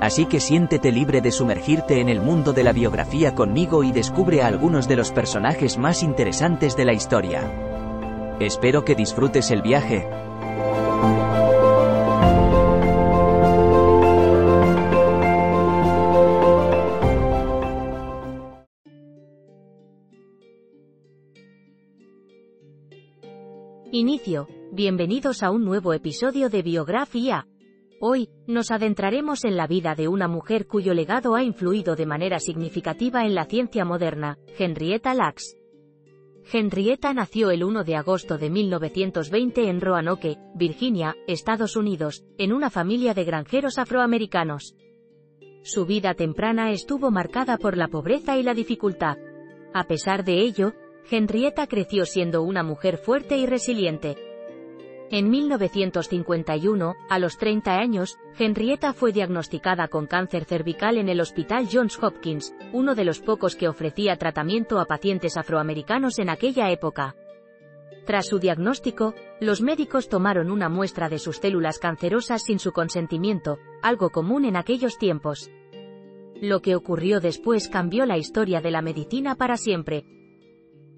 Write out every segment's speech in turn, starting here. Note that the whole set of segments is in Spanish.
Así que siéntete libre de sumergirte en el mundo de la biografía conmigo y descubre a algunos de los personajes más interesantes de la historia. Espero que disfrutes el viaje. Inicio. Bienvenidos a un nuevo episodio de Biografía. Hoy, nos adentraremos en la vida de una mujer cuyo legado ha influido de manera significativa en la ciencia moderna, Henrietta Lacks. Henrietta nació el 1 de agosto de 1920 en Roanoke, Virginia, Estados Unidos, en una familia de granjeros afroamericanos. Su vida temprana estuvo marcada por la pobreza y la dificultad. A pesar de ello, Henrietta creció siendo una mujer fuerte y resiliente. En 1951, a los 30 años, Henrietta fue diagnosticada con cáncer cervical en el Hospital Johns Hopkins, uno de los pocos que ofrecía tratamiento a pacientes afroamericanos en aquella época. Tras su diagnóstico, los médicos tomaron una muestra de sus células cancerosas sin su consentimiento, algo común en aquellos tiempos. Lo que ocurrió después cambió la historia de la medicina para siempre,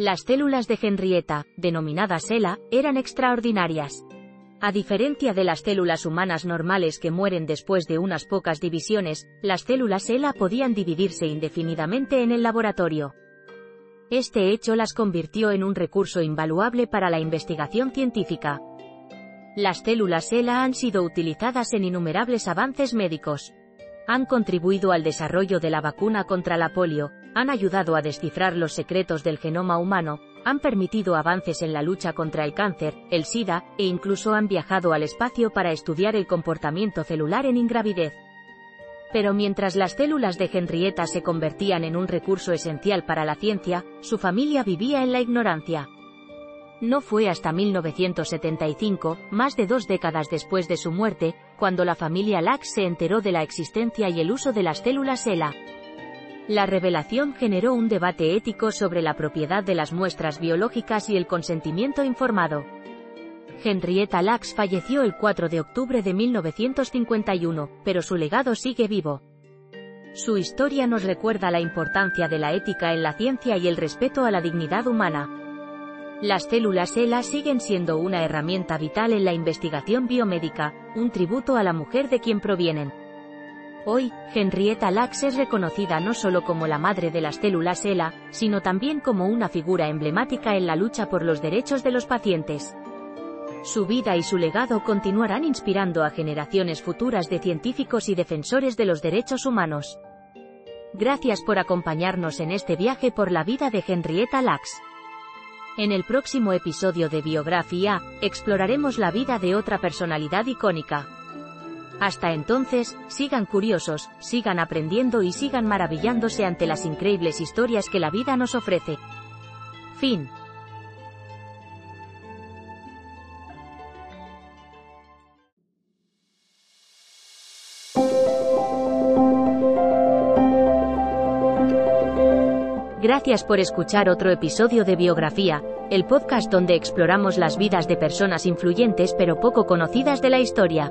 las células de Henrietta, denominadas ELA, eran extraordinarias. A diferencia de las células humanas normales que mueren después de unas pocas divisiones, las células ELA podían dividirse indefinidamente en el laboratorio. Este hecho las convirtió en un recurso invaluable para la investigación científica. Las células ELA han sido utilizadas en innumerables avances médicos. Han contribuido al desarrollo de la vacuna contra la polio, han ayudado a descifrar los secretos del genoma humano, han permitido avances en la lucha contra el cáncer, el SIDA, e incluso han viajado al espacio para estudiar el comportamiento celular en ingravidez. Pero mientras las células de Henrietta se convertían en un recurso esencial para la ciencia, su familia vivía en la ignorancia. No fue hasta 1975, más de dos décadas después de su muerte, cuando la familia Lax se enteró de la existencia y el uso de las células ELA. La revelación generó un debate ético sobre la propiedad de las muestras biológicas y el consentimiento informado. Henrietta Lacks falleció el 4 de octubre de 1951, pero su legado sigue vivo. Su historia nos recuerda la importancia de la ética en la ciencia y el respeto a la dignidad humana. Las células ELA siguen siendo una herramienta vital en la investigación biomédica, un tributo a la mujer de quien provienen. Hoy, Henrietta Lacks es reconocida no solo como la madre de las células ELA, sino también como una figura emblemática en la lucha por los derechos de los pacientes. Su vida y su legado continuarán inspirando a generaciones futuras de científicos y defensores de los derechos humanos. Gracias por acompañarnos en este viaje por la vida de Henrietta Lacks. En el próximo episodio de Biografía, exploraremos la vida de otra personalidad icónica, hasta entonces, sigan curiosos, sigan aprendiendo y sigan maravillándose ante las increíbles historias que la vida nos ofrece. Fin. Gracias por escuchar otro episodio de Biografía, el podcast donde exploramos las vidas de personas influyentes pero poco conocidas de la historia.